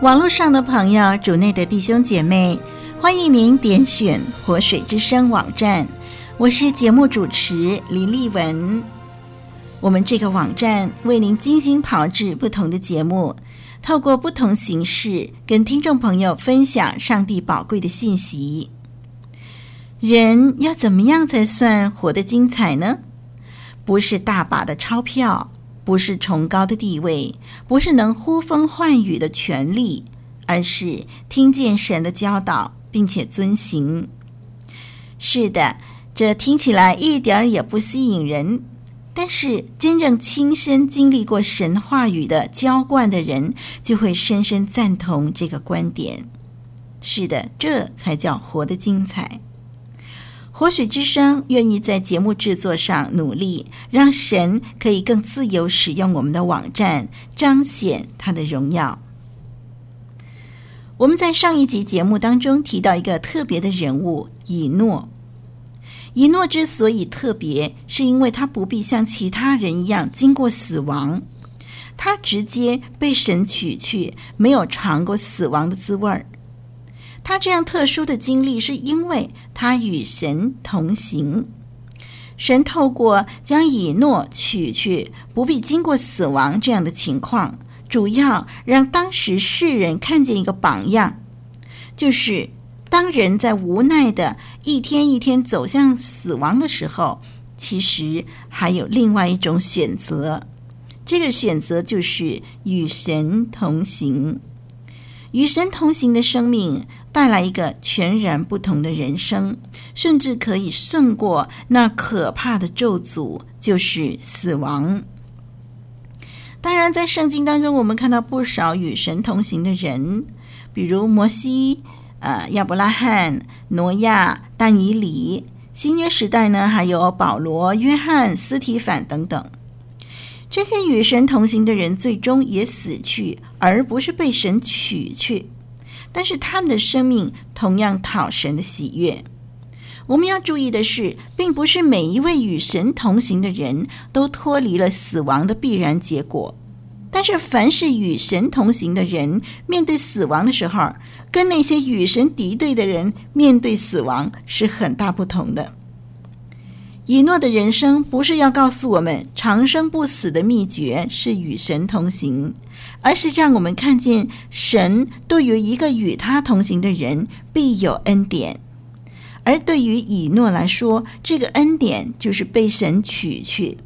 网络上的朋友，主内的弟兄姐妹，欢迎您点选活水之声网站。我是节目主持林丽文。我们这个网站为您精心炮制不同的节目，透过不同形式跟听众朋友分享上帝宝贵的信息。人要怎么样才算活得精彩呢？不是大把的钞票。不是崇高的地位，不是能呼风唤雨的权力，而是听见神的教导，并且遵行。是的，这听起来一点儿也不吸引人，但是真正亲身经历过神话语的浇灌的人，就会深深赞同这个观点。是的，这才叫活得精彩。活水之声愿意在节目制作上努力，让神可以更自由使用我们的网站，彰显他的荣耀。我们在上一集节目当中提到一个特别的人物以诺。以诺之所以特别，是因为他不必像其他人一样经过死亡，他直接被神取去，没有尝过死亡的滋味儿。他这样特殊的经历，是因为他与神同行。神透过将以诺取去，不必经过死亡这样的情况，主要让当时世人看见一个榜样，就是当人在无奈的一天一天走向死亡的时候，其实还有另外一种选择。这个选择就是与神同行。与神同行的生命带来一个全然不同的人生，甚至可以胜过那可怕的咒诅，就是死亡。当然，在圣经当中，我们看到不少与神同行的人，比如摩西、呃亚伯拉罕、挪亚、但以理。新约时代呢，还有保罗、约翰、斯提凡等等。这些与神同行的人最终也死去，而不是被神取去。但是他们的生命同样讨神的喜悦。我们要注意的是，并不是每一位与神同行的人都脱离了死亡的必然结果。但是，凡是与神同行的人，面对死亡的时候，跟那些与神敌对的人面对死亡是很大不同的。以诺的人生不是要告诉我们长生不死的秘诀是与神同行，而是让我们看见神对于一个与他同行的人必有恩典。而对于以诺来说，这个恩典就是被神取去，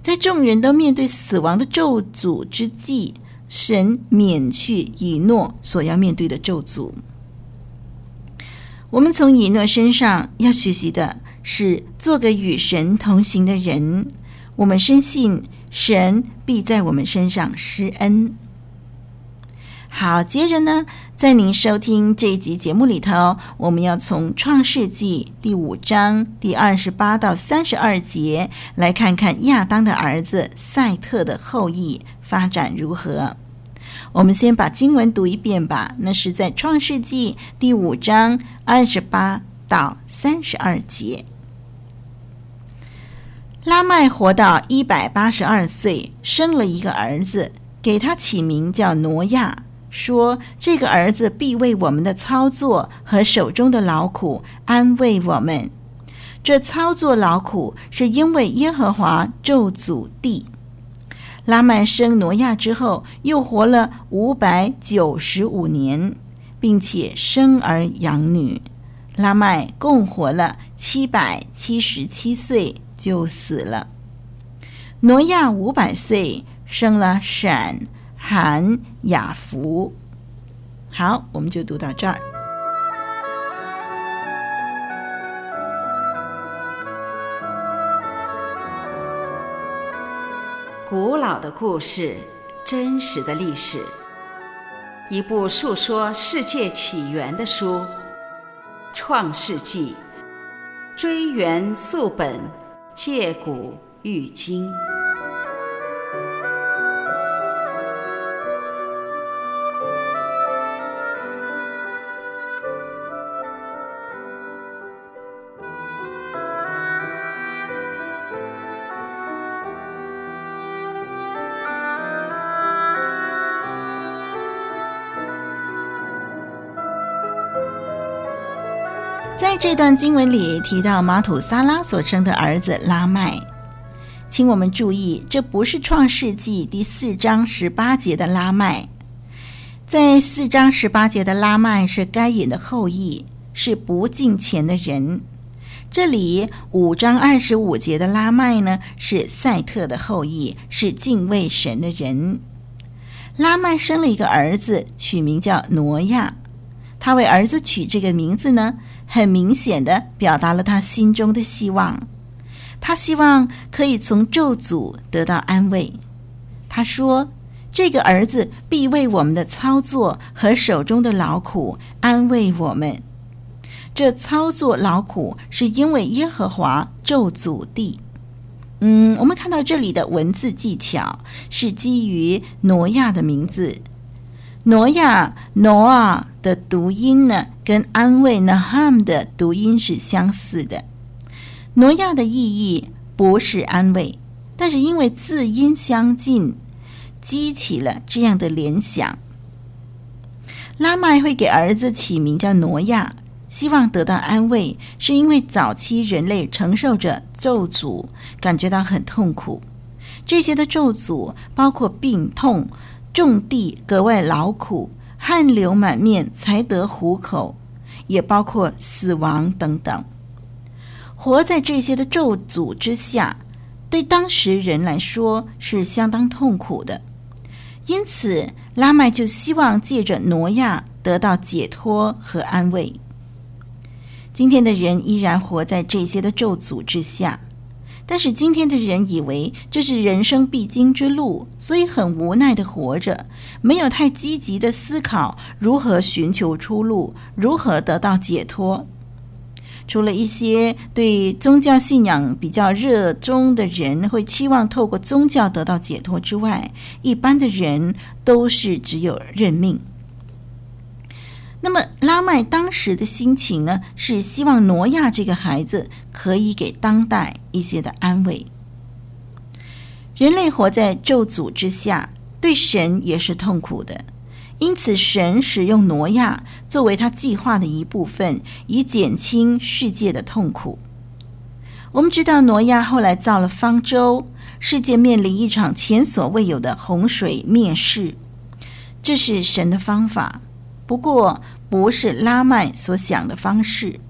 在众人都面对死亡的咒诅之际，神免去以诺所要面对的咒诅。我们从以诺身上要学习的。是做个与神同行的人，我们深信神必在我们身上施恩。好，接着呢，在您收听这一集节目里头，我们要从创世纪第五章第二十八到三十二节来看看亚当的儿子赛特的后裔发展如何。我们先把经文读一遍吧，那是在创世纪第五章二十八到三十二节。拉麦活到一百八十二岁，生了一个儿子，给他起名叫挪亚，说：“这个儿子必为我们的操作和手中的劳苦安慰我们。这操作劳苦是因为耶和华咒诅地。”拉麦生挪亚之后，又活了五百九十五年，并且生儿养女。拉麦共活了七百七十七岁。就死了。挪亚五百岁，生了闪、含、雅弗。好，我们就读到这儿。古老的故事，真实的历史，一部述说世界起源的书，《创世纪》，追源溯本，借古喻今。在这段经文里提到马土撒拉所生的儿子拉麦，请我们注意，这不是创世纪第四章十八节的拉麦。在四章十八节的拉麦是该隐的后裔，是不敬虔的人。这里五章二十五节的拉麦呢，是赛特的后裔，是敬畏神的人。拉麦生了一个儿子，取名叫挪亚。他为儿子取这个名字呢，很明显的表达了他心中的希望，他希望可以从咒诅得到安慰。他说：“这个儿子必为我们的操作和手中的劳苦安慰我们。这操作劳苦是因为耶和华咒诅地。”嗯，我们看到这里的文字技巧是基于挪亚的名字。挪亚 Noah 的读音呢，跟安慰 Naham 的读音是相似的。挪亚的意义不是安慰，但是因为字音相近，激起了这样的联想。拉麦会给儿子起名叫挪亚，希望得到安慰，是因为早期人类承受着咒诅，感觉到很痛苦。这些的咒诅包括病痛。种地格外劳苦，汗流满面才得糊口，也包括死亡等等。活在这些的咒诅之下，对当时人来说是相当痛苦的。因此，拉麦就希望借着挪亚得到解脱和安慰。今天的人依然活在这些的咒诅之下。但是今天的人以为这是人生必经之路，所以很无奈的活着，没有太积极的思考如何寻求出路，如何得到解脱。除了一些对宗教信仰比较热衷的人会期望透过宗教得到解脱之外，一般的人都是只有认命。那么拉麦当时的心情呢，是希望挪亚这个孩子可以给当代一些的安慰。人类活在咒诅之下，对神也是痛苦的，因此神使用挪亚作为他计划的一部分，以减轻世界的痛苦。我们知道挪亚后来造了方舟，世界面临一场前所未有的洪水灭世，这是神的方法。不过，不是拉曼所想的方式。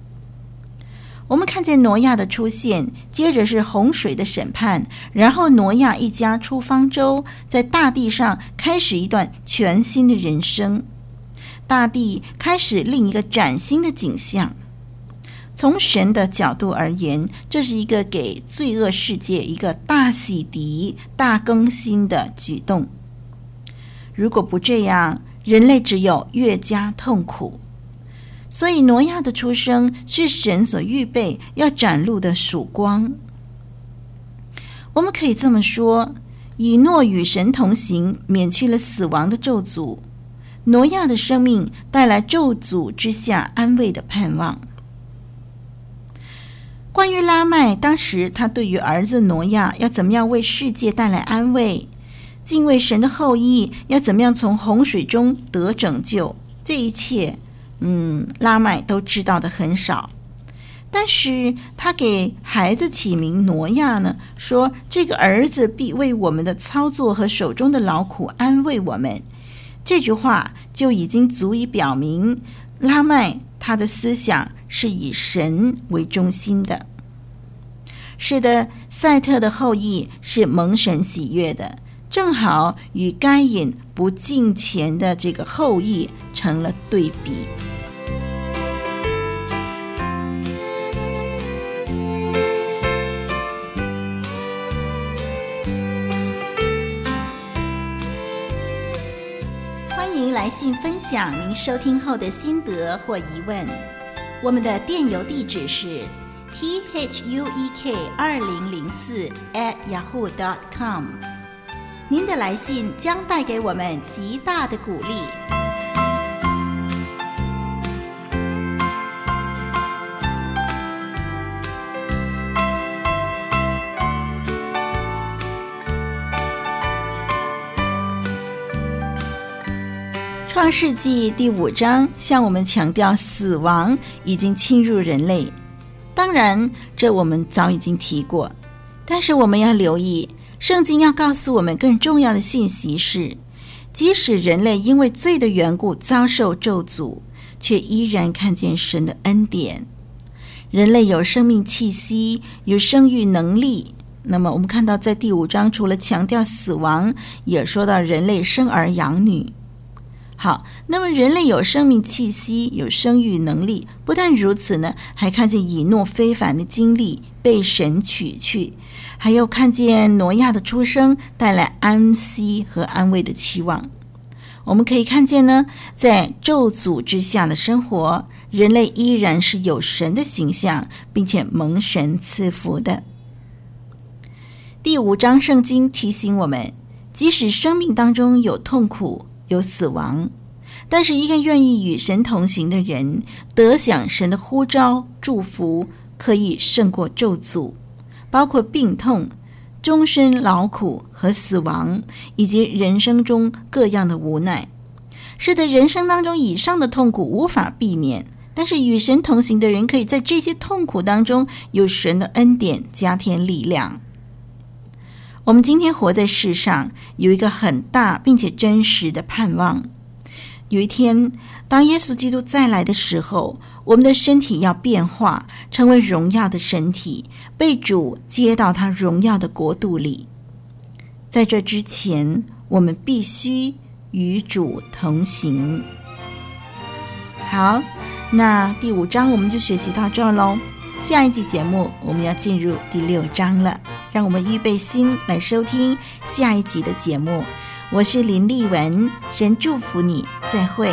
我们看见挪亚的出现，接着是洪水的审判，然后挪亚一家出方舟，在大地上开始一段全新的人生。大地开始另一个崭新的景象。从神的角度而言，这是一个给罪恶世界一个大洗涤、大更新的举动。如果不这样，人类只有越加痛苦，所以挪亚的出生是神所预备要展露的曙光。我们可以这么说：以诺与神同行，免去了死亡的咒诅；挪亚的生命带来咒诅之下安慰的盼望。关于拉麦，当时他对于儿子挪亚要怎么样为世界带来安慰？敬畏神的后裔要怎么样从洪水中得拯救？这一切，嗯，拉麦都知道的很少。但是他给孩子起名挪亚呢，说这个儿子必为我们的操作和手中的劳苦安慰我们。这句话就已经足以表明，拉麦他的思想是以神为中心的。是的，赛特的后裔是蒙神喜悦的。正好与该隐不进钱的这个后裔成了对比。欢迎来信分享您收听后的心得或疑问。我们的电邮地址是 thu ek 二零零四 at yahoo dot com 您的来信将带给我们极大的鼓励。创世纪第五章向我们强调，死亡已经侵入人类。当然，这我们早已经提过。但是我们要留意，圣经要告诉我们更重要的信息是：即使人类因为罪的缘故遭受咒诅，却依然看见神的恩典。人类有生命气息，有生育能力。那么，我们看到在第五章，除了强调死亡，也说到人类生儿养女。好，那么人类有生命气息，有生育能力。不但如此呢，还看见以诺非凡的经历被神取去，还有看见挪亚的出生带来安息和安慰的期望。我们可以看见呢，在咒诅之下的生活，人类依然是有神的形象，并且蒙神赐福的。第五章圣经提醒我们，即使生命当中有痛苦，有死亡，但是一个愿意与神同行的人，得享神的呼召、祝福，可以胜过咒诅，包括病痛、终身劳苦和死亡，以及人生中各样的无奈。是的，人生当中以上的痛苦无法避免，但是与神同行的人，可以在这些痛苦当中有神的恩典加添力量。我们今天活在世上，有一个很大并且真实的盼望。有一天，当耶稣基督再来的时候，我们的身体要变化，成为荣耀的身体，被主接到他荣耀的国度里。在这之前，我们必须与主同行。好，那第五章我们就学习到这儿喽。下一集节目，我们要进入第六章了。让我们预备心来收听下一集的节目。我是林丽文，先祝福你，再会。